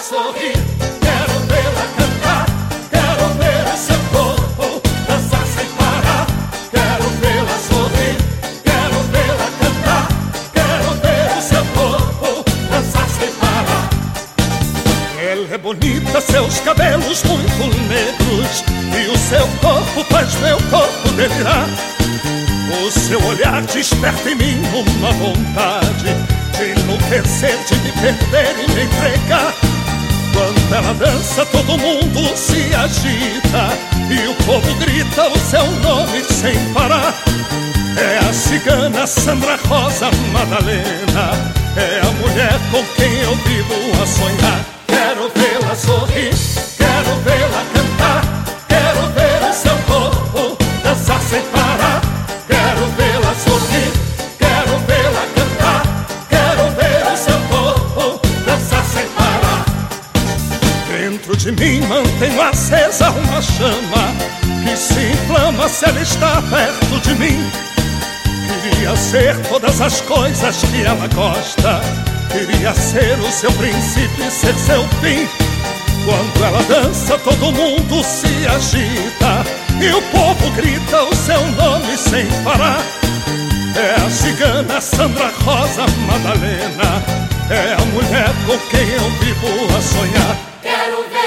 sorrir, quero vê-la cantar, quero ver seu corpo dançar sem parar. Quero vê-la sorrir, quero vê-la cantar, quero ver seu corpo dançar sem parar. Ela é bonita, seus cabelos muito negros e o seu corpo faz meu corpo delirar. O seu olhar desperta em mim uma vontade de enlouquecer, de me perder e me entregar. Ela dança, todo mundo se agita e o povo grita o seu nome sem parar. É a cigana Sandra Rosa Madalena, é a mulher com quem eu vivo a sonhar. De mim mantenho acesa uma chama que se inflama se ela está perto de mim. Queria ser todas as coisas que ela gosta. Queria ser o seu princípio e ser seu fim. Quando ela dança, todo mundo se agita e o povo grita o seu nome sem parar. É a cigana Sandra Rosa Madalena, é a mulher com quem eu vivo a sonhar. Quero vê-la